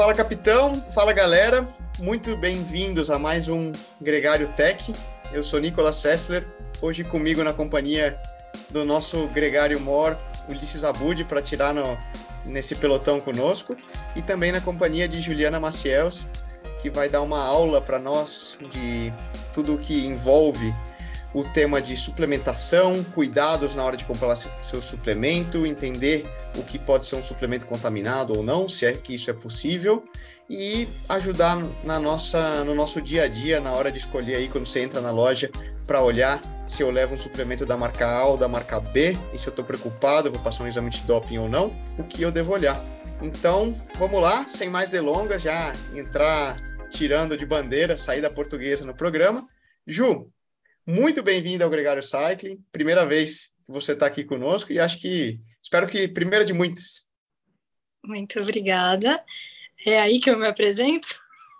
fala capitão, fala galera, muito bem-vindos a mais um Gregário Tech. Eu sou Nicolas Sessler, hoje comigo na companhia do nosso Gregário Mor, Ulisses Abud, para tirar no, nesse pelotão conosco, e também na companhia de Juliana Maciels, que vai dar uma aula para nós de tudo o que envolve o tema de suplementação, cuidados na hora de comprar seu suplemento, entender o que pode ser um suplemento contaminado ou não, se é que isso é possível, e ajudar na nossa, no nosso dia a dia, na hora de escolher aí, quando você entra na loja, para olhar se eu levo um suplemento da marca A ou da marca B, e se eu estou preocupado, vou passar um exame de doping ou não, o que eu devo olhar. Então, vamos lá, sem mais delongas, já entrar tirando de bandeira, sair da portuguesa no programa. Ju, muito bem-vindo ao Gregário Cycling. Primeira vez que você está aqui conosco e acho que espero que primeira de muitas. Muito obrigada. É aí que eu me apresento?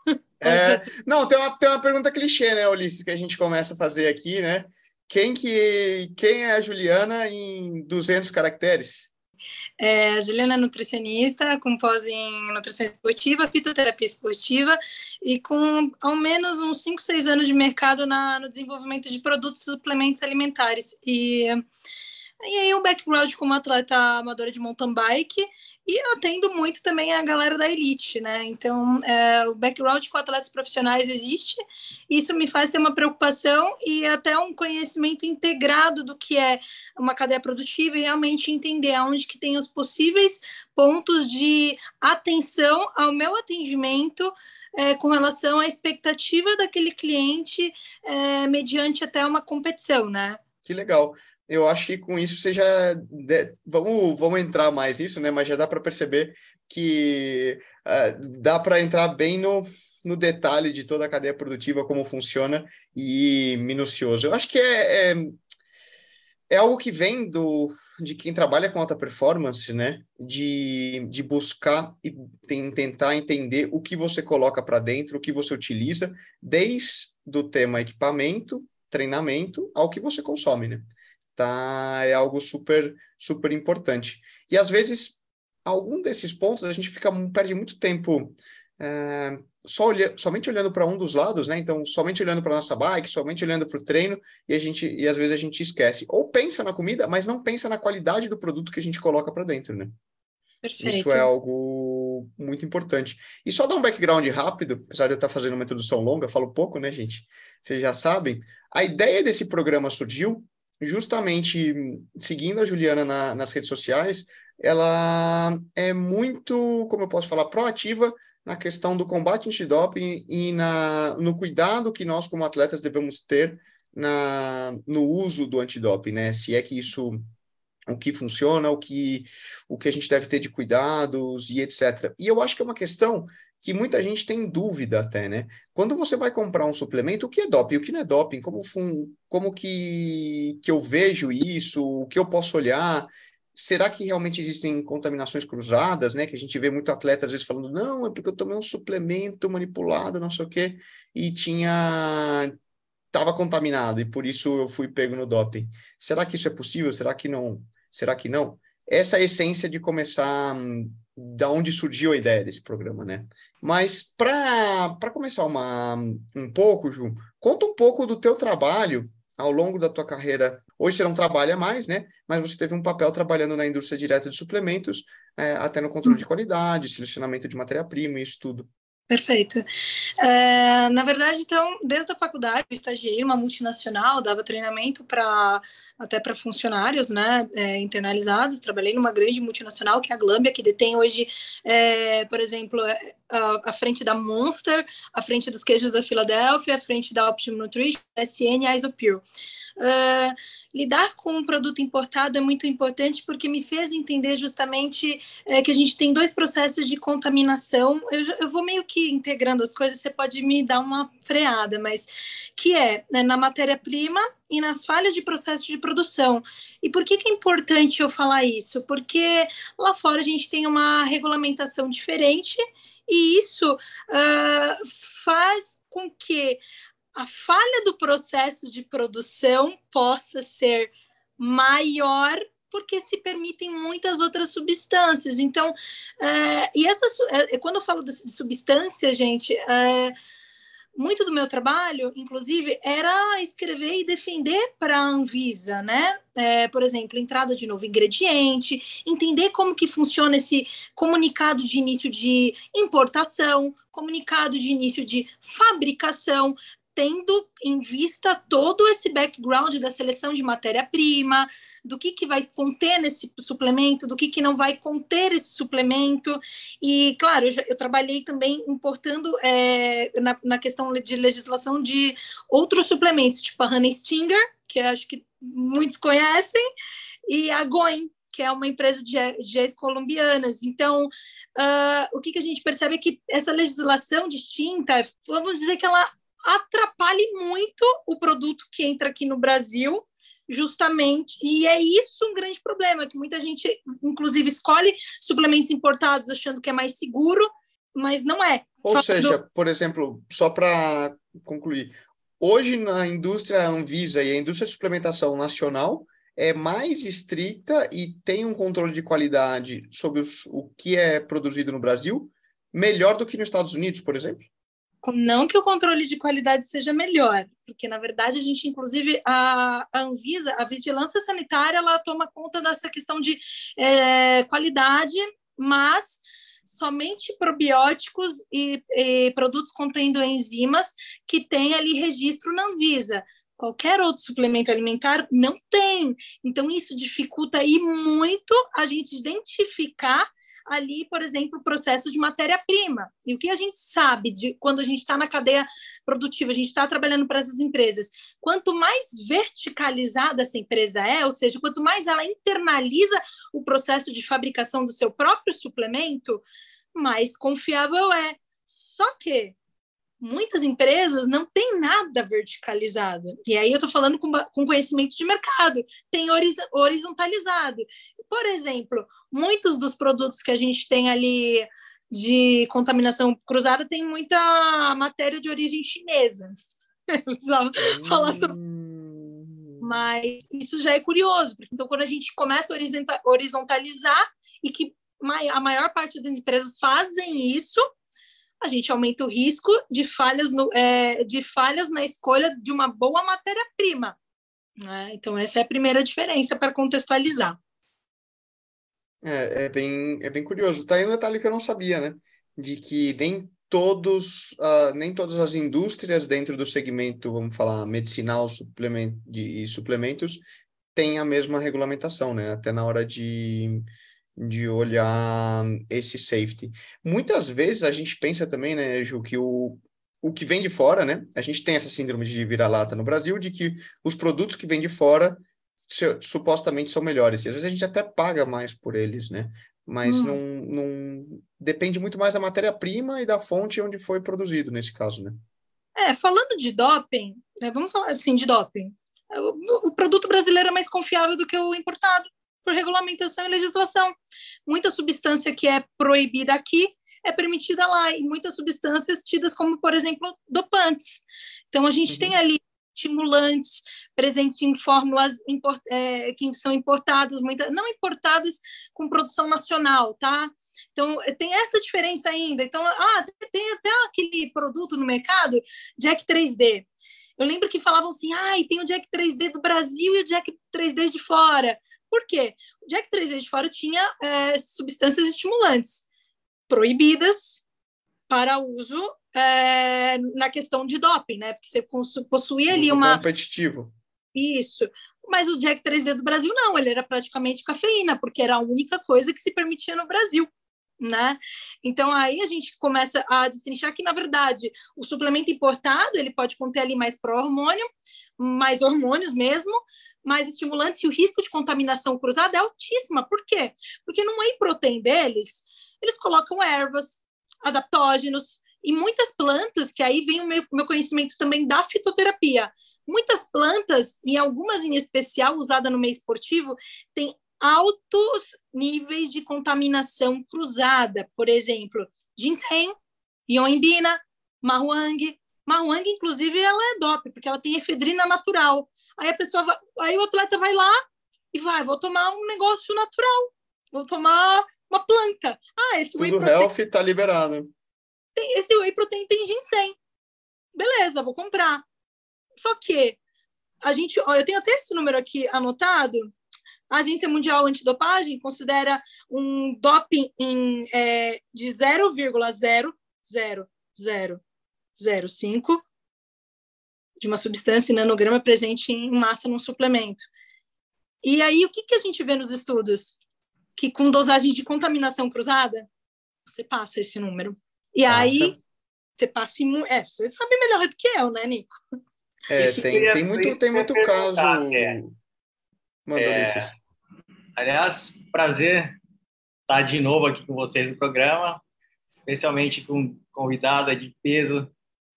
É, não, tem uma, tem uma pergunta clichê, né, Ulisses, que a gente começa a fazer aqui, né? Quem, que, quem é a Juliana em 200 caracteres? É, a Juliana é nutricionista, com pós em nutrição esportiva, fitoterapia esportiva e com ao menos uns 5, 6 anos de mercado na, no desenvolvimento de produtos e suplementos alimentares. E, e aí o background como atleta amadora de mountain bike e atendo muito também a galera da elite, né? Então, é, o background com atletas profissionais existe, isso me faz ter uma preocupação e até um conhecimento integrado do que é uma cadeia produtiva e realmente entender aonde que tem os possíveis pontos de atenção ao meu atendimento é, com relação à expectativa daquele cliente é, mediante até uma competição, né? Que legal eu acho que com isso você já vamos vamos entrar mais nisso, né? Mas já dá para perceber que uh, dá para entrar bem no, no detalhe de toda a cadeia produtiva, como funciona e minucioso. Eu acho que é, é, é algo que vem do de quem trabalha com alta performance, né? De, de buscar e tem, tentar entender o que você coloca para dentro, o que você utiliza, desde do tema equipamento, treinamento, ao que você consome, né? Tá? É algo super, super importante. E às vezes, algum desses pontos a gente fica perde muito tempo é, só olha, somente olhando para um dos lados, né? Então, somente olhando para nossa bike, somente olhando para o treino, e a gente e às vezes a gente esquece. Ou pensa na comida, mas não pensa na qualidade do produto que a gente coloca para dentro, né? Perfeito. Isso é algo muito importante. E só dar um background rápido, apesar de eu estar fazendo uma introdução longa, falo pouco, né, gente? Vocês já sabem. A ideia desse programa surgiu justamente seguindo a Juliana na, nas redes sociais, ela é muito, como eu posso falar, proativa na questão do combate antidoping e na, no cuidado que nós, como atletas, devemos ter na, no uso do antidoping, né? Se é que isso o que funciona, o que, o que a gente deve ter de cuidados e etc. E eu acho que é uma questão que muita gente tem dúvida até, né? Quando você vai comprar um suplemento, o que é doping, o que não é doping, como, como que, que eu vejo isso, o que eu posso olhar, será que realmente existem contaminações cruzadas, né? Que a gente vê muito atleta às vezes falando, não, é porque eu tomei um suplemento manipulado, não sei o quê, e tinha estava contaminado e por isso eu fui pego no doping. Será que isso é possível? Será que não? Será que não? Essa é a essência de começar da onde surgiu a ideia desse programa, né? Mas para começar uma, um pouco, Ju, conta um pouco do teu trabalho ao longo da tua carreira. Hoje você não trabalha mais, né? Mas você teve um papel trabalhando na indústria direta de suplementos, é, até no controle de qualidade, selecionamento de matéria-prima, isso tudo. Perfeito. É, na verdade, então, desde a faculdade, eu estagiei uma multinacional, dava treinamento para até para funcionários, né, é, internalizados. Trabalhei numa grande multinacional que é a Glambia, que detém hoje, é, por exemplo, a, a, frente da Monster, a frente dos queijos da Filadélfia, a frente da Optimum Nutrition, SN e Isopure. Uh, lidar com um produto importado é muito importante porque me fez entender justamente é, que a gente tem dois processos de contaminação. Eu, eu, vou meio que integrando as coisas, você pode me dar uma freada, mas que é né, na matéria-prima e nas falhas de processo de produção. E por que, que é importante eu falar isso? Porque lá fora a gente tem uma regulamentação diferente e isso uh, faz com que a falha do processo de produção possa ser maior porque se permitem muitas outras substâncias. Então, é, e essa, é, quando eu falo de, substância, gente, é, muito do meu trabalho, inclusive, era escrever e defender para a Anvisa, né? É, por exemplo, entrada de novo ingrediente, entender como que funciona esse comunicado de início de importação, comunicado de início de fabricação, tendo em vista todo esse background da seleção de matéria-prima, do que, que vai conter nesse suplemento, do que, que não vai conter esse suplemento. E, claro, eu, já, eu trabalhei também importando é, na, na, questão de legislação de outros suplementos, tipo a Honey Stinger, que acho que muitos conhecem, e a Goin, que é uma empresa de, de colombianas. Então, Uh, o que, que, a gente percebe é que essa legislação distinta, vamos dizer que ela atrapalhe muito o produto que entra aqui no Brasil, justamente, e é isso um grande problema, que muita gente, inclusive, escolhe suplementos importados achando que é mais seguro, mas não é. Ou seja, por exemplo, só para concluir, hoje na indústria Anvisa e a indústria de suplementação nacional é mais estrita e tem um controle de qualidade sobre os, o que é produzido no Brasil, melhor do que nos Estados Unidos, por exemplo? Não que o controle de qualidade seja melhor, porque na verdade a gente, inclusive, a, a Anvisa, a vigilância sanitária, ela toma conta dessa questão de é, qualidade, mas somente probióticos e, e, produtos contendo enzimas que tem ali registro na Anvisa. Qualquer outro suplemento alimentar não tem. Então, isso dificulta aí muito a gente identificar ali, por exemplo, o processo de matéria-prima. E o que a gente sabe de quando a gente está na cadeia produtiva, a gente está trabalhando para essas empresas, quanto mais verticalizada essa empresa é, ou seja, quanto mais ela internaliza o processo de fabricação do seu próprio suplemento, mais confiável é. Só que muitas empresas não têm nada verticalizado. E aí eu estou falando com, com conhecimento de mercado, tem horizontalizado. Por exemplo, muitos dos produtos que a gente tem ali de contaminação cruzada tem muita matéria de origem chinesa. falar sobre... Hum. Mas isso já é curioso, porque então quando a gente começa a horizontalizar e que a maior parte das empresas fazem isso, a gente aumenta o risco de falhas, no, é, de falhas na escolha de uma boa matéria-prima. Né? Então, essa é a primeira diferença para contextualizar. É, é, bem, é bem curioso. Tá aí um detalhe que eu não sabia, né? De que nem todos, uh, nem todas as indústrias dentro do segmento, vamos falar, medicinal de, e suplementos, têm a mesma regulamentação, né? Até na hora de, de olhar esse safety. Muitas vezes a gente pensa também, né, Ju, que o, o que vem de fora, né? A gente tem essa síndrome de vira-lata no Brasil, de que os produtos que vêm de fora supostamente são melhores. E às vezes a gente até paga mais por eles, né? Mas hum. não, não depende muito mais da matéria-prima e da fonte onde foi produzido nesse caso, né? É, falando de doping, né, vamos falar assim de doping. O, o produto brasileiro é mais confiável do que o importado por regulamentação e legislação. Muita substância que é proibida aqui é permitida lá e muitas substâncias tidas como, por exemplo, dopantes. Então a gente uhum. tem ali estimulantes presentes em fórmulas import, é, que são importadas, muita, não importadas com produção nacional, tá? Então, tem essa diferença ainda. Então, ah, tem até aquele produto no mercado, Jack 3D. Eu lembro que falavam assim, ah, e tem o Jack 3D do Brasil e o Jack 3D de fora. Por quê? O Jack 3D de fora tinha é, substâncias estimulantes proibidas para uso é, na questão de doping, né? Porque você possuía ali uma. competitivo. Isso. Mas o Jack 3D do Brasil não, ele era praticamente cafeína, porque era a única coisa que se permitia no Brasil. Né? Então aí a gente começa a destrinchar que na verdade o suplemento importado ele pode conter ali mais pró-hormônio, mais hormônios mesmo, mais estimulantes e o risco de contaminação cruzada é altíssima. Por quê? Porque no whey protein deles eles colocam ervas, adaptógenos, e muitas plantas, que aí vem o meu, meu conhecimento também da fitoterapia. Muitas plantas, e algumas em especial usadas no meio esportivo, têm altos níveis de contaminação cruzada. Por exemplo, ginseng, ioimbina, marhuang. Marhuang, inclusive, ela é DOP, porque ela tem efedrina natural. Aí a pessoa vai, aí o atleta vai lá, e vai, vou tomar um negócio natural, vou tomar uma planta. Ah, esse Tudo whey protein... health está liberado. Tem, esse whey protein tem ginseng. Beleza, vou comprar. Só que a gente, ó, eu tenho até esse número aqui anotado. A Agência Mundial Antidopagem considera um doping em, é, de 0,00005 de uma substância em nanograma presente em massa num suplemento. E aí, o que, que a gente vê nos estudos? Que com dosagem de contaminação cruzada, você passa esse número. E passa. aí, você passa. É, você sabe melhor do que eu, né, Nico? É, tem, tem muito, tem muito caso. É. é, aliás, prazer estar de novo aqui com vocês no programa, especialmente com convidada de peso,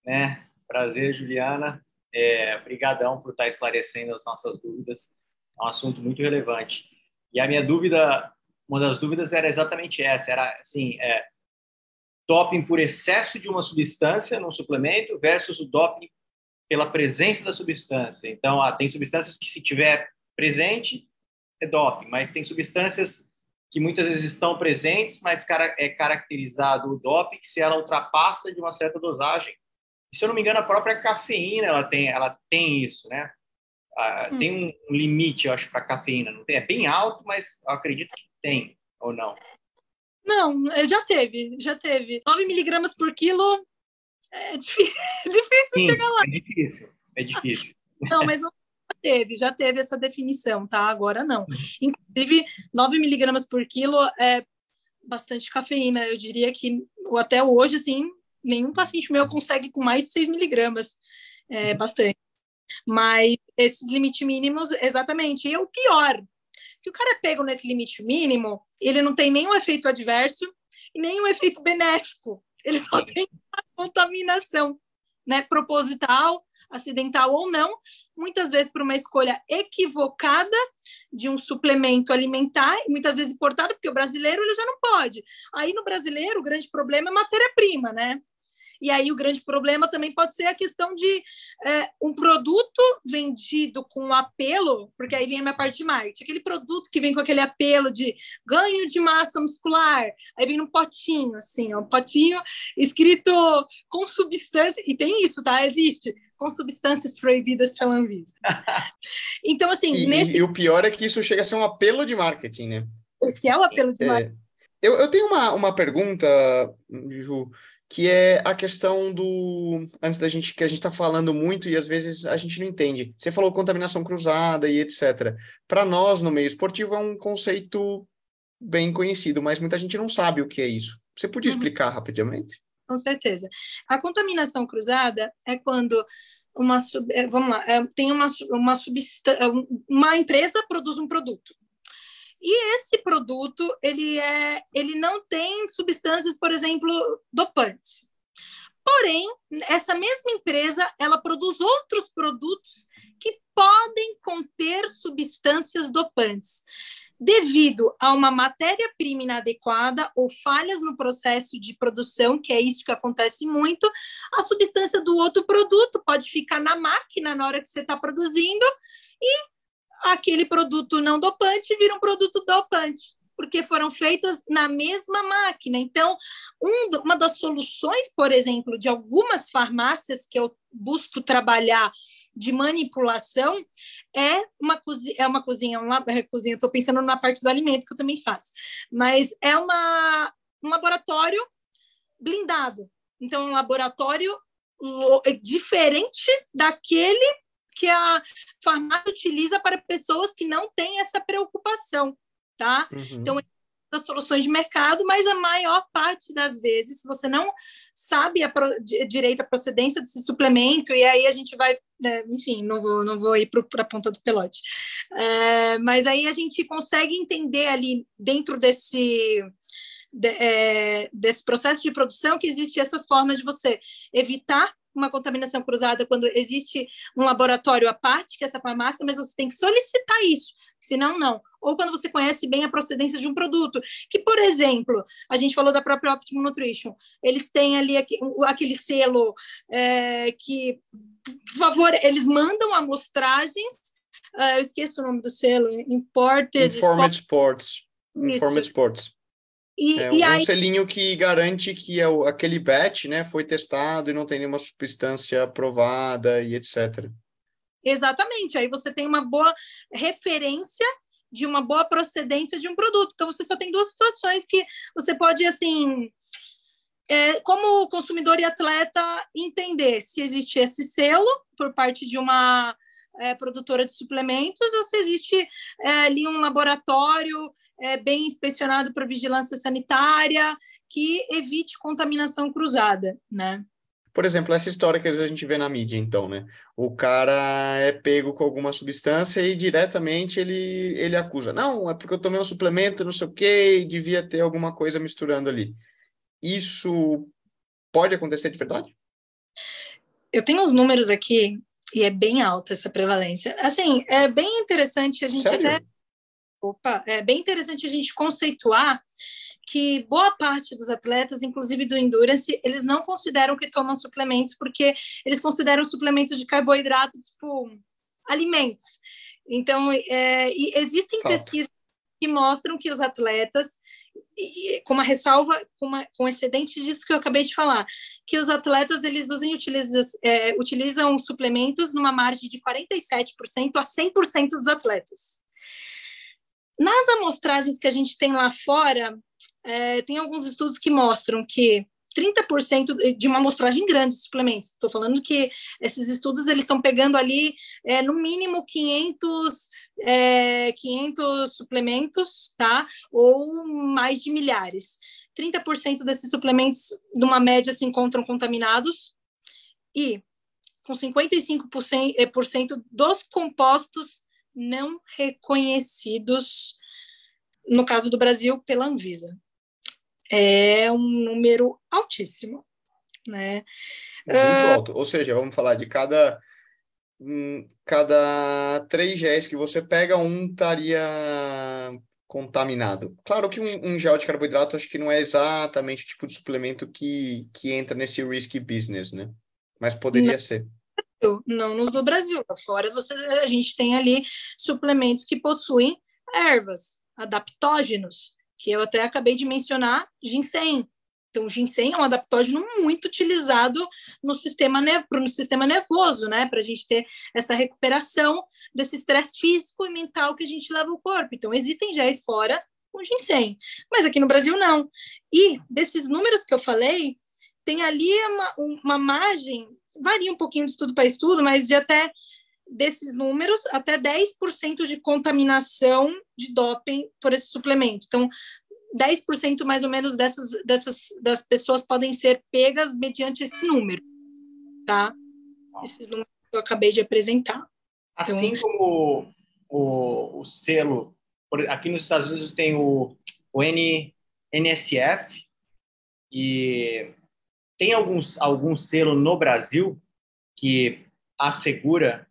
né? Prazer, Juliana. É, brigadão por estar esclarecendo as nossas dúvidas. É um assunto muito relevante. E a minha dúvida, uma das dúvidas era exatamente essa, era assim, é, doping por excesso de uma substância num suplemento versus o doping pela presença da substância. Então, ah, tem substâncias que se tiver presente é doping, mas tem substâncias que muitas vezes estão presentes, mas é caracterizado o doping se ela ultrapassa de uma certa dosagem. E, se eu não me engano, a própria cafeína ela tem, ela tem isso, né? Ah, hum. Tem um limite, eu acho, para cafeína. Não tem, é bem alto, mas acredito que tem ou não. Não, já teve, já teve. 9 miligramas por quilo é difícil, difícil Sim, chegar lá. É difícil, é difícil. Não, mas já teve, já teve essa definição, tá? Agora não. Inclusive, 9 miligramas por quilo é bastante cafeína. Eu diria que até hoje, assim, nenhum paciente meu consegue com mais de 6 miligramas. É uhum. bastante. Mas esses limites mínimos, exatamente. E o pior, que o cara é pego nesse limite mínimo, ele não tem nenhum efeito adverso e nenhum efeito benéfico. Ele só tem contaminação, né? Proposital, acidental ou não, muitas vezes por uma escolha equivocada de um suplemento alimentar, muitas vezes importado, porque o brasileiro ele já não pode. Aí no brasileiro o grande problema é matéria-prima, né? E aí o grande problema também pode ser a questão de é, um produto vendido com apelo, porque aí vem a minha parte de marketing, aquele produto que vem com aquele apelo de ganho de massa muscular, aí vem num potinho, assim, um potinho escrito com substância, e tem isso, tá? Existe com substâncias proibidas pela Anvisa. então, assim, e, nesse... e, o pior é que isso chega a ser um apelo de marketing, né? Esse é o apelo de é, marketing. Eu, eu tenho uma, uma pergunta, Ju, que é a questão do antes da gente que a gente está falando muito e às vezes a gente não entende. Você falou contaminação cruzada e etc. Para nós no meio esportivo é um conceito bem conhecido, mas muita gente não sabe o que é isso. Você podia uhum. explicar rapidamente? Com certeza. A contaminação cruzada é quando uma é, vamos lá, é, tem uma uma substância, uma empresa produz um produto e esse produto, ele, é, ele não tem substâncias, por exemplo, dopantes. Porém, essa mesma empresa, ela produz outros produtos que podem conter substâncias dopantes. Devido a uma matéria-prima inadequada ou falhas no processo de produção, que é isso que acontece muito, a substância do outro produto pode ficar na máquina na hora que você está produzindo e aquele produto não dopante vira um produto dopante, porque foram feitas na mesma máquina. Então, um, uma das soluções, por exemplo, de algumas farmácias que eu busco trabalhar de manipulação é uma cozinha, é uma cozinha, uma é, cozinha, estou pensando na parte do alimento que eu também faço, mas é uma, um laboratório blindado. Então, um laboratório diferente daquele que a farmácia utiliza para pessoas que não têm essa preocupação, tá? Uhum. Então, das soluções de mercado, mas a maior parte das vezes, se você não sabe a pro, direito a procedência desse suplemento, e aí a gente vai, né, enfim, não vou, não vou ir para a ponta do pelote, é, mas aí a gente consegue entender ali dentro desse. De, é, desse processo de produção que existe essas formas de você evitar uma contaminação cruzada quando existe um laboratório à parte, que é essa farmácia, mas você tem que solicitar isso, senão não. Ou quando você conhece bem a procedência de um produto, que, por exemplo, a gente falou da própria Optimum Nutrition, eles têm ali aquele selo é, que, por favor, eles mandam amostragens uh, eu esqueço o nome do selo, Imported Informed Sports. Sports. Informed Sports. E, é, e um aí... selinho que garante que é aquele bet né, foi testado e não tem nenhuma substância aprovada e etc. Exatamente. Aí você tem uma boa referência de uma boa procedência de um produto. Então você só tem duas situações que você pode assim, é, como consumidor e atleta, entender se existe esse selo por parte de uma é, produtora de suplementos ou se existe é, ali um laboratório é, bem inspecionado para vigilância sanitária que evite contaminação cruzada, né? Por exemplo, essa história que a gente vê na mídia, então, né? O cara é pego com alguma substância e diretamente ele, ele acusa. Não, é porque eu tomei um suplemento, não sei o quê, e devia ter alguma coisa misturando ali. Isso pode acontecer de verdade? Eu tenho os números aqui e é bem alta essa prevalência. Assim, é bem interessante a gente Sério? até. Opa, é bem interessante a gente conceituar que boa parte dos atletas, inclusive do endurance, eles não consideram que tomam suplementos porque eles consideram suplementos de carboidrato tipo alimentos. Então, é, existem Falta. pesquisas que mostram que os atletas e, com uma ressalva, com, uma, com excedente disso que eu acabei de falar, que os atletas eles usam, utilizam, é, utilizam suplementos numa margem de 47% a 100% dos atletas. Nas amostragens que a gente tem lá fora, é, tem alguns estudos que mostram que 30% de uma amostragem grande de suplementos. Estou falando que esses estudos eles estão pegando ali é, no mínimo 500, é, 500 suplementos, tá? Ou mais de milhares. 30% desses suplementos, numa média, se encontram contaminados e com 55% é, por cento dos compostos não reconhecidos, no caso do Brasil, pela Anvisa é um número altíssimo, né? Muito uh, alto. Ou seja, vamos falar de cada hum, cada três géis que você pega, um estaria contaminado. Claro que um, um, gel de carboidrato acho que não é exatamente o tipo de suplemento que, que entra nesse risky business, né? Mas poderia não, ser. Não nos do Brasil. Fora você, a gente tem ali suplementos que possuem ervas, adaptógenos, que eu até acabei de mencionar, ginseng. Então, o ginseng é um adaptógeno muito utilizado no sistema, no sistema nervoso, né? Para a gente ter essa recuperação desse estresse físico e mental que a gente leva ao corpo. Então, existem géis fora com ginseng, mas aqui no Brasil não. E desses números que eu falei, tem ali uma, uma margem, varia um pouquinho de estudo para estudo, mas de até desses números, até 10% de contaminação de doping por esse suplemento. Então, 10% mais ou menos dessas, dessas das pessoas podem ser pegas mediante esse número, tá? Esses números que eu acabei de apresentar. Assim então, como o, o selo, aqui nos Estados Unidos tem o, o N, NSF e tem alguns, algum selo no Brasil que assegura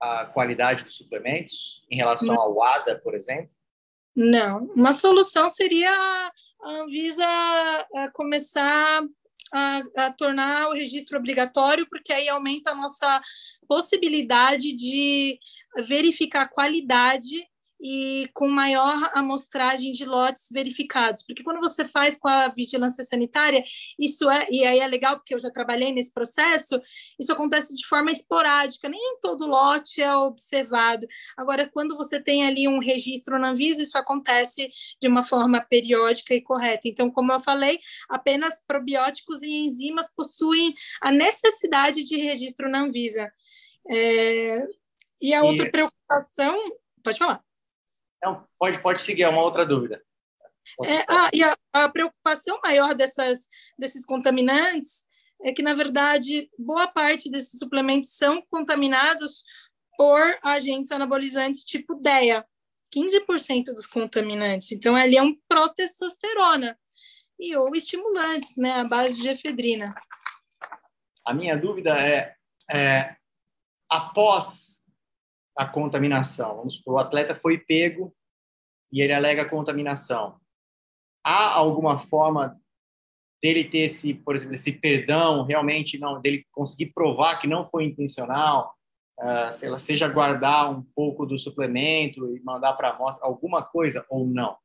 a qualidade dos suplementos em relação Não. ao ADA, por exemplo? Não. Uma solução seria a Anvisa começar a, a, tornar o registro obrigatório, porque aí aumenta a nossa possibilidade de verificar a qualidade e com maior amostragem de lotes verificados. Porque quando você faz com a vigilância sanitária, isso é, e aí é legal porque eu já trabalhei nesse processo, isso acontece de forma esporádica, nem todo lote é observado. Agora, quando você tem ali um registro na Anvisa, isso acontece de uma forma periódica e correta. Então, como eu falei, apenas probióticos e enzimas possuem a necessidade de registro na Anvisa. É... E a outra e... preocupação, pode falar. Não, pode, pode seguir, é uma outra dúvida. É, ah, e a, a, preocupação maior dessas, desses contaminantes é que, na verdade, boa parte desses suplementos são contaminados por agentes anabolizantes tipo DEA, 15% dos contaminantes. Então, ali é um protestosterona e ou estimulantes, né, à base de efedrina. A minha dúvida é, é após a contaminação. Vamos supor, o atleta foi pego e ele alega contaminação. Há alguma forma dele ter esse, por exemplo, esse perdão realmente não dele conseguir provar que não foi intencional? uh, sei lá, seja guardar um pouco do suplemento e mandar para a amostra, alguma coisa ou não?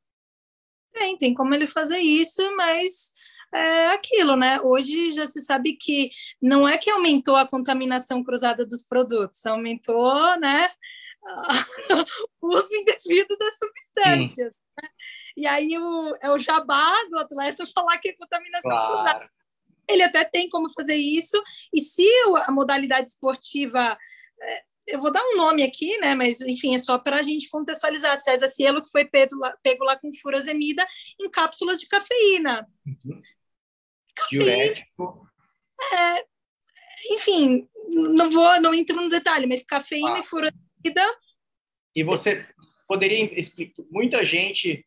Tem, tem como ele fazer isso, mas é aquilo, né? Hoje já se sabe que não é que aumentou a contaminação cruzada dos produtos, aumentou, né? o uso indevido das substâncias. Né? E aí o, é o jabá do atleta falar que é contaminação claro. cruzada. Ele até tem como fazer isso, e se a modalidade esportiva é, eu vou dar um nome aqui, né? Mas enfim, é só para a gente contextualizar. César Cielo, que foi pego lá, pego lá com furosemida em cápsulas de cafeína. Uhum. Diurético. É, enfim, não vou, não entro no detalhe, mas cafeína ah. e furosemida. E você poderia explicar? Muita gente,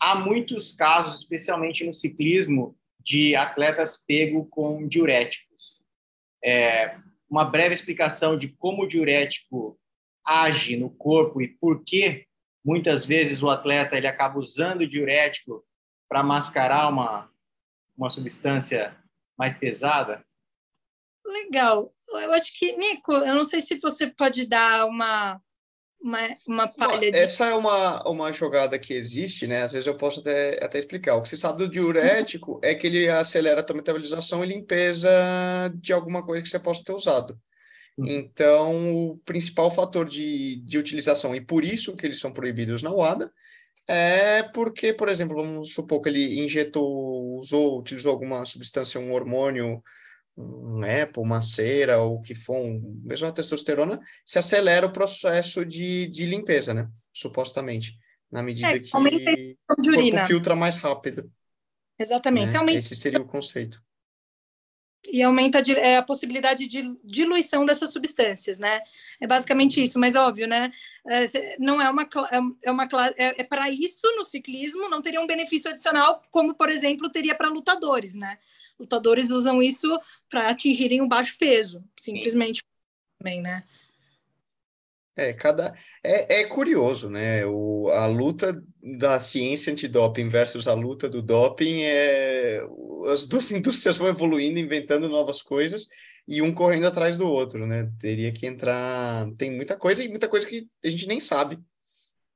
há muitos casos, especialmente no ciclismo, de atletas pego com diuréticos. É, uma breve explicação de como o diurético age no corpo e por que muitas vezes o atleta ele acaba usando o diurético para mascarar uma, uma substância mais pesada? Legal. Eu acho que, Nico, eu não sei se você pode dar uma, uma, uma palha de... Essa é uma, uma jogada que existe, né? Às vezes eu posso até, até explicar. O que você sabe do diurético uhum. é que ele acelera a tua metabolização e limpeza de alguma coisa que você possa ter usado. Uhum. Então, o principal fator de, de utilização, e por isso que eles são proibidos na UADA, é porque, por exemplo, vamos supor que ele injetou, usou, utilizou alguma substância, um hormônio um EPO, uma cera, ou o que for, um, mesmo a testosterona, se acelera o processo de, de limpeza, né? Supostamente, na medida é, que o corpo filtra mais rápido. Exatamente. Né? Aumenta... Esse seria o conceito. E aumenta a, é, a possibilidade de diluição dessas substâncias, né? É basicamente isso, mas óbvio, né? É, não é uma é, é uma é, é para isso no ciclismo não teria um benefício adicional, como por exemplo teria para lutadores, né? lutadores usam isso para atingirem o baixo peso, simplesmente também, né? É, cada é, é curioso, né? O, a luta da ciência antidoping versus a luta do doping é as duas indústrias vão evoluindo, inventando novas coisas e um correndo atrás do outro, né? Teria que entrar, tem muita coisa e muita coisa que a gente nem sabe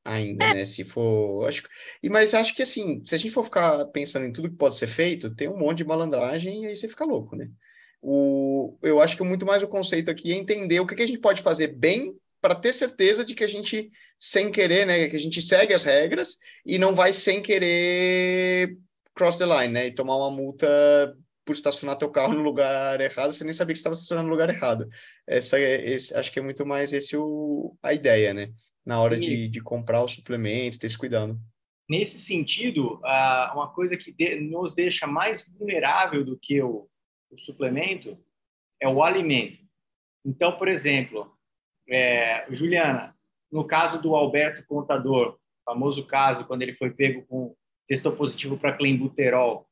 ainda, é. né? Se for, acho, e mas acho que assim, se a gente for ficar pensando em tudo que pode ser feito, tem um monte de malandragem e aí você fica louco, né? O, eu acho que muito mais o conceito aqui é entender o que, que a gente pode fazer bem para ter certeza de que a gente, sem querer, né, que a gente segue as regras e não vai sem querer cross the line, né, e tomar uma multa por estacionar teu carro no lugar errado, você nem sabia que estava estacionando no lugar errado. Essa é, esse, acho que é muito mais esse o, a ideia, né? na hora de, de comprar o suplemento, ter esse cuidado. Nesse sentido, uma coisa que nos deixa mais vulnerável do que o, o suplemento é o alimento. Então, por exemplo, é, Juliana, no caso do Alberto Contador, famoso caso quando ele foi pego com testou positivo para clenbuterol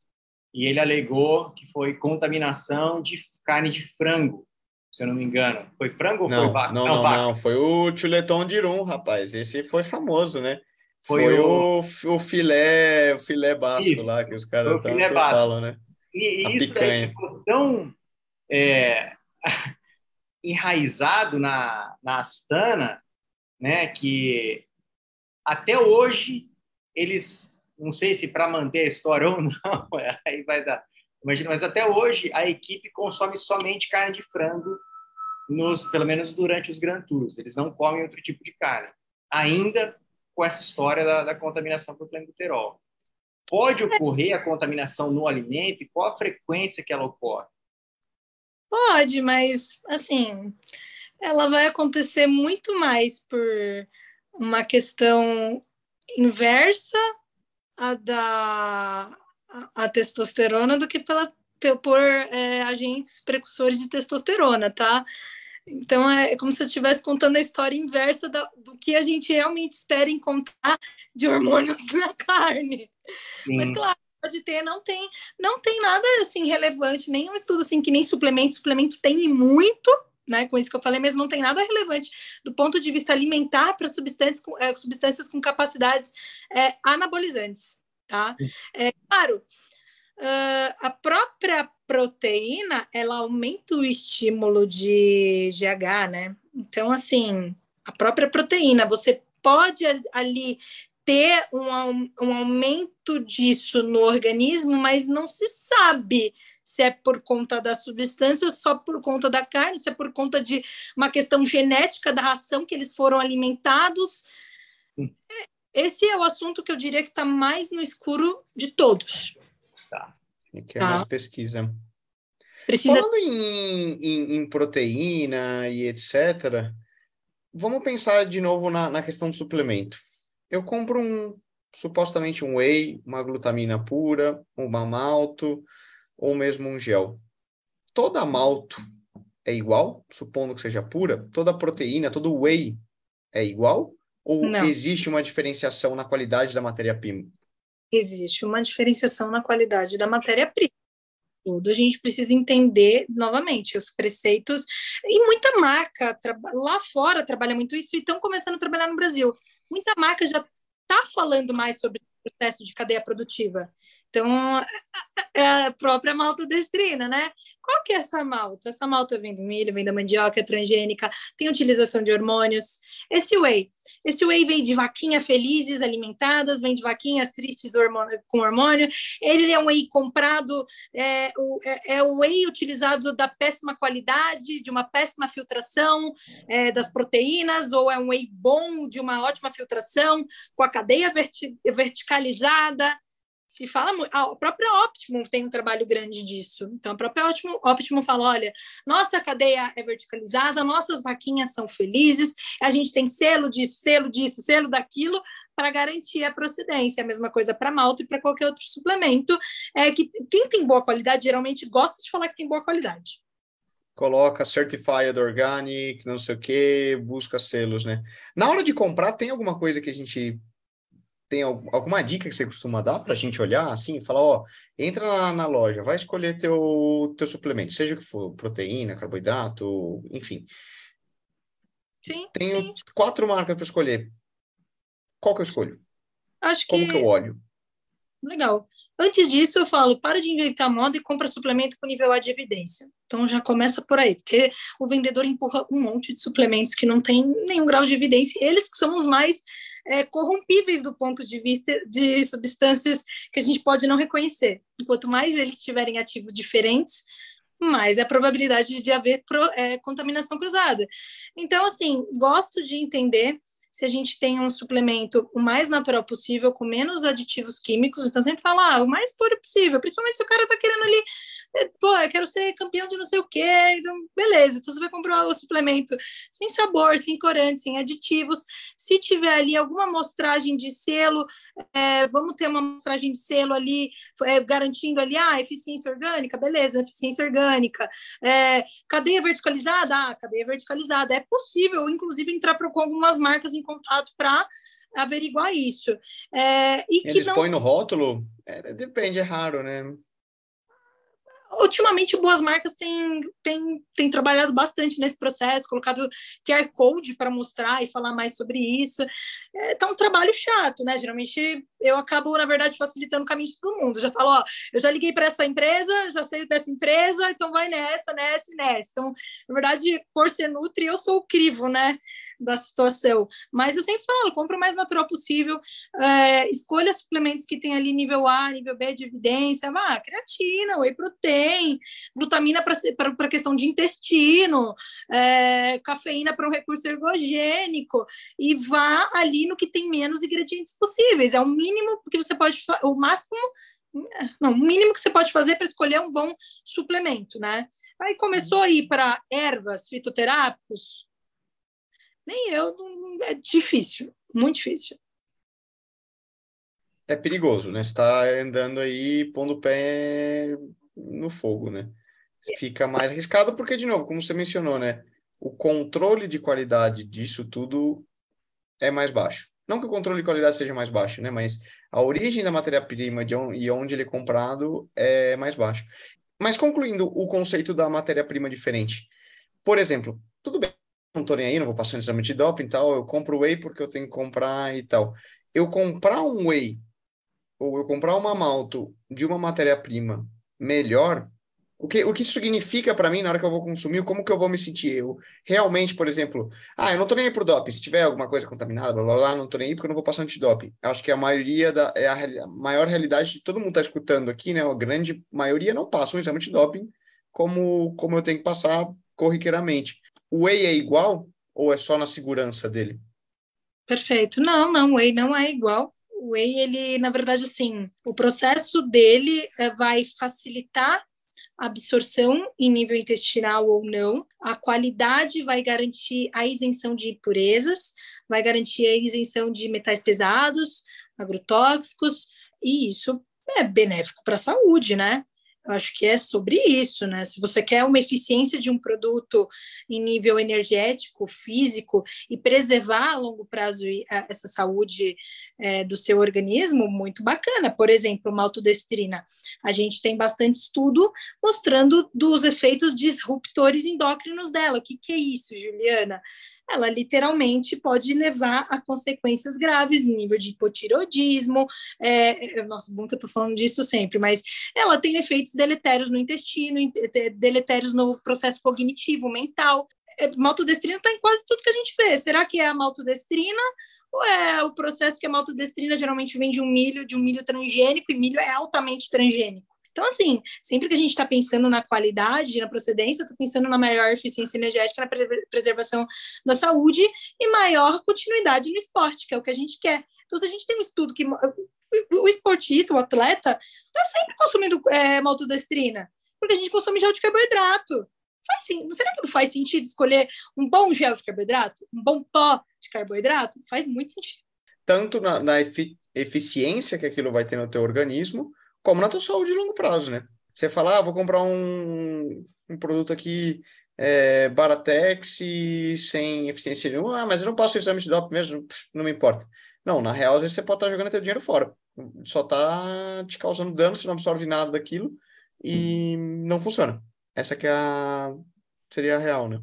e ele alegou que foi contaminação de carne de frango se eu não me engano. Foi frango ou não, foi vaca? Não, não, não, não, Foi o chuleton de rum, rapaz. Esse foi famoso, né? Foi, foi o... o... filé, o filé basco isso. lá que os caras falam, né? E, e isso picanha. ficou tão é, enraizado na, na Astana, né, que até hoje eles, não sei se para manter a história ou não, aí vai dar Imagina, mas até hoje a equipe consome somente carne de frango, nos, pelo menos durante os Grand Tours. Eles não comem outro tipo de carne. Ainda com essa história da, da contaminação por clenbuterol. Pode ocorrer a contaminação no alimento e qual a frequência que ela ocorre? Pode, mas assim, ela vai acontecer muito mais por uma questão inversa a da testosterona do que pela, por é, agentes precursores de testosterona, tá? Então é como se eu estivesse contando a história inversa da, do que a gente realmente espera encontrar de hormônios na carne. Sim. Mas claro, pode ter, não tem, não tem nada assim relevante, nenhum estudo assim que nem suplemento, suplemento tem muito, né, com isso que eu falei, mas não tem nada relevante do ponto de vista alimentar para substâncias com, é, substâncias com capacidades é, anabolizantes tá? É claro, uh, a própria proteína ela aumenta o estímulo de GH, né? Então, assim, a própria proteína, você pode ali ter um, um aumento disso no organismo, mas não se sabe se é por conta da substância ou só por conta da carne, se é por conta de uma questão genética da ração que eles foram alimentados. Hum. Esse é o assunto que eu diria que está mais no escuro de todos. Tá. E que é tá. mais pesquisa. Precisa... Falando em, em, em, proteína e etc., vamos pensar de novo na, na questão do suplemento. Eu compro um supostamente um whey, uma glutamina pura, uma malto, ou mesmo um gel. Toda malto é igual, supondo que seja pura? Toda proteína, todo whey é igual? Ou Não. existe uma diferenciação na qualidade da matéria-prima? Existe uma diferenciação na qualidade da matéria-prima. Tudo a gente precisa entender novamente os preceitos e muita marca lá fora trabalha muito isso e estão começando a trabalhar no Brasil. Muita marca já está falando mais sobre o processo de cadeia produtiva. Então, é a própria maltodestrina, né? Qual que é essa malta? Essa malta vem do milho, vem da mandioca, é transgênica, tem utilização de hormônios. Esse whey, esse whey vem de vaquinhas felizes, alimentadas, vem de vaquinhas tristes hormônio, com hormônio. Ele é um whey comprado, é o, é, é o whey utilizado da péssima qualidade, de uma péssima filtração é, das proteínas, ou é um whey bom, de uma ótima filtração, com a cadeia verti verticalizada se fala muito. A própria Optimum tem um trabalho grande disso. Então, a própria Optimum, Optimum fala: olha, nossa cadeia é verticalizada, nossas vaquinhas são felizes, a gente tem selo disso, selo disso, selo daquilo, para garantir a procedência. A mesma coisa para malto e para qualquer outro suplemento. É que quem tem boa qualidade geralmente gosta de falar que tem boa qualidade. Coloca certified organic, não sei o que, busca selos, né? Na hora de comprar, tem alguma coisa que a gente tem alguma dica que você costuma dar para a gente olhar assim e falar, ó, entra na, na, loja, vai escolher teu, teu suplemento, seja o que for, proteína, carboidrato, enfim. Sim. Tenho sim. quatro marcas para escolher. Qual que eu escolho? Acho Como que... que eu olho? Legal. Antes disso, eu falo, para de inventar moda e compra suplemento com nível A de evidência. Então já começa por aí, porque o vendedor empurra um monte de suplementos que não tem nenhum grau de evidência, eles que são os mais é, corrompíveis do ponto de vista de substâncias que a gente pode não reconhecer. Quanto mais eles tiverem ativos diferentes, mais é a probabilidade de haver pro, é, contaminação cruzada. Então, assim, gosto de entender se a gente tem um suplemento o mais natural possível, com menos aditivos químicos, então sempre falar ah, o mais puro possível, principalmente se o cara está querendo ali, pô, eu quero ser campeão de não sei o quê, então beleza, então você vai comprar o suplemento sem sabor, sem corante, sem aditivos, se tiver ali alguma amostragem de selo, é, vamos ter uma amostragem de selo ali, é, garantindo ali, ah, eficiência orgânica, beleza, eficiência orgânica, é, cadeia verticalizada, ah, cadeia verticalizada, é possível, inclusive, entrar com algumas marcas em contato para averiguar isso. É, e Eles não... põem no rótulo? É, depende, é raro, né? Ultimamente, boas marcas têm, têm, têm trabalhado bastante nesse processo, colocado QR Code para mostrar e falar mais sobre isso. É tá um trabalho chato, né? Geralmente eu acabo, na verdade, facilitando o caminho de todo mundo. Já falo, ó, eu já liguei para essa empresa, já sei dessa empresa, então vai nessa, nessa e nessa. Então, na verdade, por ser Nutri, eu sou o crivo, né? Da situação. Mas eu sempre falo, compra o mais natural possível, é, escolha suplementos que tem ali nível A, nível B de evidência, ah, creatina, whey protein, glutamina para questão de intestino, é, cafeína para um recurso ergogênico, e vá ali no que tem menos ingredientes possíveis. É o mínimo que você pode, o máximo não, o mínimo que você pode fazer para escolher um bom suplemento, né? Aí começou a ir para ervas, fitoterápicos, nem eu, é difícil, muito difícil. É perigoso, né? Você está andando aí pondo o pé no fogo, né? Fica mais arriscado porque, de novo, como você mencionou, né? O controle de qualidade disso tudo é mais baixo. Não que o controle de qualidade seja mais baixo, né? Mas a origem da matéria-prima e onde ele é comprado é mais baixo. Mas concluindo o conceito da matéria-prima diferente. Por exemplo, tudo bem, não tô nem aí, não vou passar no exame de doping e tal, eu compro whey porque eu tenho que comprar e tal. Eu comprar um whey ou eu comprar uma malto de uma matéria-prima melhor O que, o que isso significa para mim na hora que eu vou consumir, como que eu vou me sentir? Eu realmente, por exemplo, ah, eu não tô nem aí pro doping. Se tiver alguma coisa contaminada, blá blá blá, não tô nem aí porque eu não vou passar antidoping. Acho que a maioria da, é a, a maior realidade de todo mundo tá escutando aqui, né? A grande maioria não passa um exame de doping como, como eu tenho que passar corriqueiramente. O whey é igual ou é só na segurança dele? Perfeito. Não, não, o whey não é igual. O whey, ele, na verdade, assim, o processo dele é, vai facilitar absorção em nível intestinal ou não. A qualidade vai garantir a isenção de impurezas, vai garantir a isenção de metais pesados, agrotóxicos, e isso é benéfico para a saúde, né? Eu acho que é sobre isso, né? Se você quer uma eficiência de um produto em nível energético, físico e preservar a longo prazo essa saúde é, do seu organismo, muito bacana. Por exemplo, maltodestrina. A gente tem bastante estudo mostrando dos efeitos disruptores endócrinos dela. O que, que é isso, Juliana? ela literalmente pode levar a consequências graves, nível de hipotireoidismo. É, nossa, bom que eu estou falando disso sempre, mas ela tem efeitos deletérios no intestino, deletérios no processo cognitivo, mental. É, maltodestrina está em quase tudo que a gente vê. Será que é a maltodestrina? Ou é o processo que a maltodestrina geralmente vem de um milho, de um milho transgênico, e milho é altamente transgênico? Então, assim, sempre que a gente está pensando na qualidade, na procedência, eu estou pensando na maior eficiência energética, na preservação da saúde e maior continuidade no esporte, que é o que a gente quer. Então, se a gente tem um estudo que o esportista, o atleta, está sempre consumindo é, maltodestrina, porque a gente consome gel de carboidrato. Faz, sim. Será que não faz sentido escolher um bom gel de carboidrato? Um bom pó de carboidrato? Faz muito sentido. Tanto na, na efi eficiência que aquilo vai ter no teu organismo, como na tua saúde de longo prazo, né? Você fala, ah, vou comprar um, um produto aqui é, Baratex e sem eficiência nenhuma, ah, mas eu não passo o exame de doping mesmo, não me importa. Não, na real, às vezes você pode estar jogando teu dinheiro fora. Só está te causando dano, você não absorve nada daquilo e não funciona. Essa que é a... seria a real, né?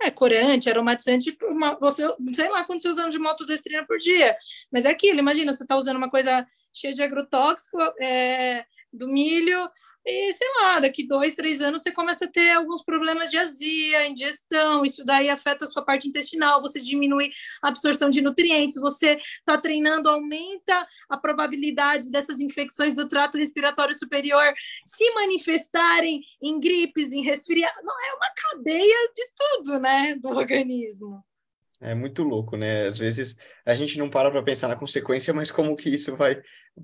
É, corante, aromatizante, uma, você, sei lá quantos você usando de motodestrina por dia. Mas é aquilo, imagina, você está usando uma coisa cheia de agrotóxico é, do milho, e sei lá, daqui dois, três anos você começa a ter alguns problemas de azia, indigestão, isso daí afeta a sua parte intestinal, você diminui a absorção de nutrientes, você está treinando, aumenta a probabilidade dessas infecções do trato respiratório superior se manifestarem em gripes, em resfriado. Não, é uma cadeia de tudo, né, do organismo. É muito louco, né? Às vezes a gente não para para pensar na consequência, mas como que isso vai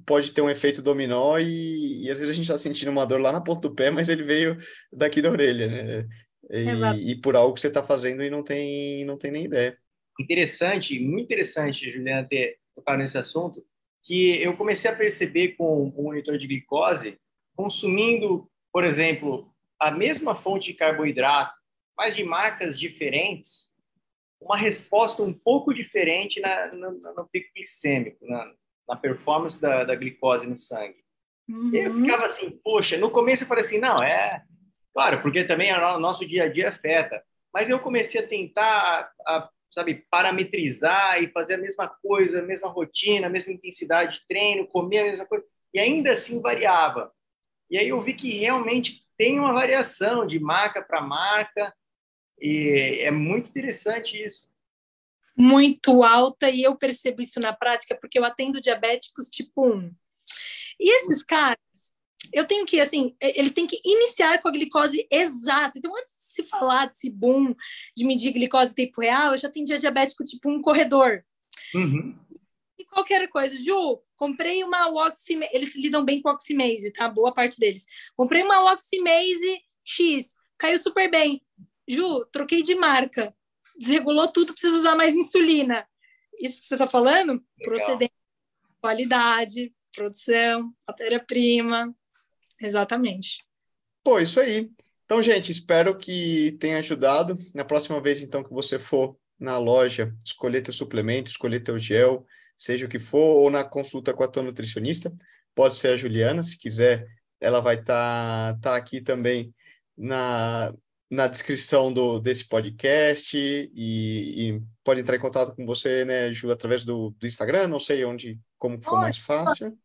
pode ter um efeito dominó e, e às vezes a gente está sentindo uma dor lá na ponta do pé, mas ele veio daqui da orelha, né? E, e por algo que você está fazendo e não tem não tem nem ideia. Interessante, muito interessante, Juliana, ter tocado nesse assunto, que eu comecei a perceber com o monitor de glicose, consumindo, por exemplo, a mesma fonte de carboidrato, mas de marcas diferentes, uma resposta um pouco diferente na, no, no pico glicêmico, na, na performance da, da, glicose no sangue. Uhum. Eu ficava assim, poxa, no começo eu falei assim, não, é... Claro, porque também o nosso dia a dia afeta. Mas eu comecei a tentar, a, a, sabe, parametrizar e fazer a mesma coisa, a mesma rotina, a mesma intensidade de treino, comer a mesma coisa, e ainda assim variava. E aí eu vi que realmente tem uma variação de marca para marca, e é muito interessante isso. Muito alta, e eu percebo isso na prática, porque eu atendo diabéticos tipo 1. E esses caras, eu tenho que, assim, eles têm que iniciar com a glicose exata. Então, antes de se falar desse boom de medir glicose em tempo real, eu já atendia diabético tipo um corredor. Uhum. E qualquer coisa, Ju, comprei uma Oximase, eles lidam bem com Oximase, tá? Boa parte deles. Comprei uma Oximase X, caiu super bem. Ju, troquei de marca, desregulou tudo, preciso usar mais insulina. Isso que você está falando? Legal. Procedência, qualidade, produção, matéria-prima. Exatamente. Pô, isso aí. Então, gente, espero que tenha ajudado. Na próxima vez, então, que você for na loja, escolher teu suplemento, escolher teu gel, seja o que for, ou na consulta com a tua nutricionista, pode ser a Juliana, se quiser, ela vai estar tá, tá aqui também na, na descrição do, desse podcast e, e, pode entrar em contato com você, né, Ju, através do, do Instagram, não sei onde, como for mais fácil.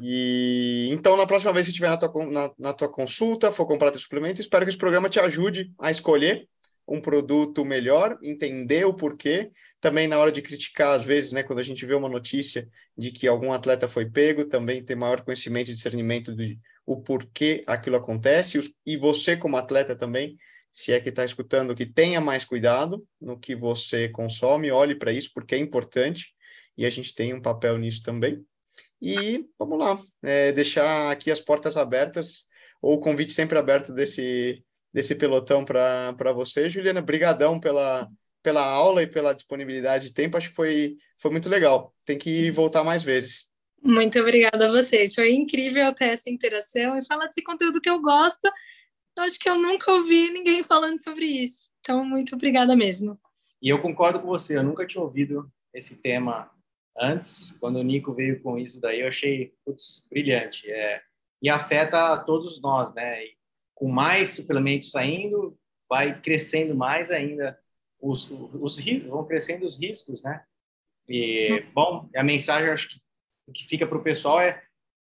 e então, na próxima vez que estiver na tua, na, na tua consulta, for comprar teu suplemento, espero que esse programa te ajude a escolher um produto melhor, entender o porquê. Também na hora de criticar, às vezes, né, quando a gente vê uma notícia de que algum atleta foi pego, também ter maior conhecimento e discernimento de o porquê aquilo acontece. E você, como atleta também, se é que está escutando, que tenha mais cuidado no que você consome, olhe para isso, porque é importante e a gente tem um papel nisso também. E vamos lá, é, deixar aqui as portas abertas, ou o convite sempre aberto desse, desse pelotão para você. Juliana, brigadão pela, pela aula e pela disponibilidade de tempo, acho que foi, foi muito legal. Tem que voltar mais vezes. Muito obrigada a vocês, foi incrível ter essa interação e falar desse conteúdo que eu gosto. Acho que eu nunca ouvi ninguém falando sobre isso. Então, muito obrigada mesmo. E eu concordo com você, eu nunca tinha ouvido esse tema antes. Quando o Nico veio com isso daí, eu achei putz, brilhante. É, e afeta a todos nós, né? E com mais suplementos saindo, vai crescendo mais ainda os, os, os vão crescendo os riscos, né? E, bom, a mensagem acho que, que fica para o pessoal é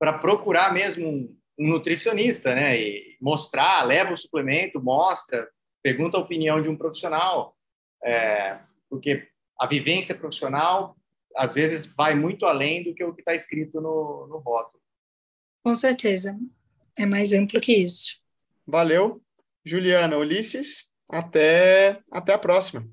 para procurar mesmo um, um, nutricionista, né? E mostrar, leva o suplemento, mostra, pergunta a opinião de um profissional, é, porque a vivência profissional às vezes vai muito além do que o que está escrito no, no rótulo. Com certeza, é mais amplo que isso. Valeu, Juliana, Ulisses, até, até a próxima.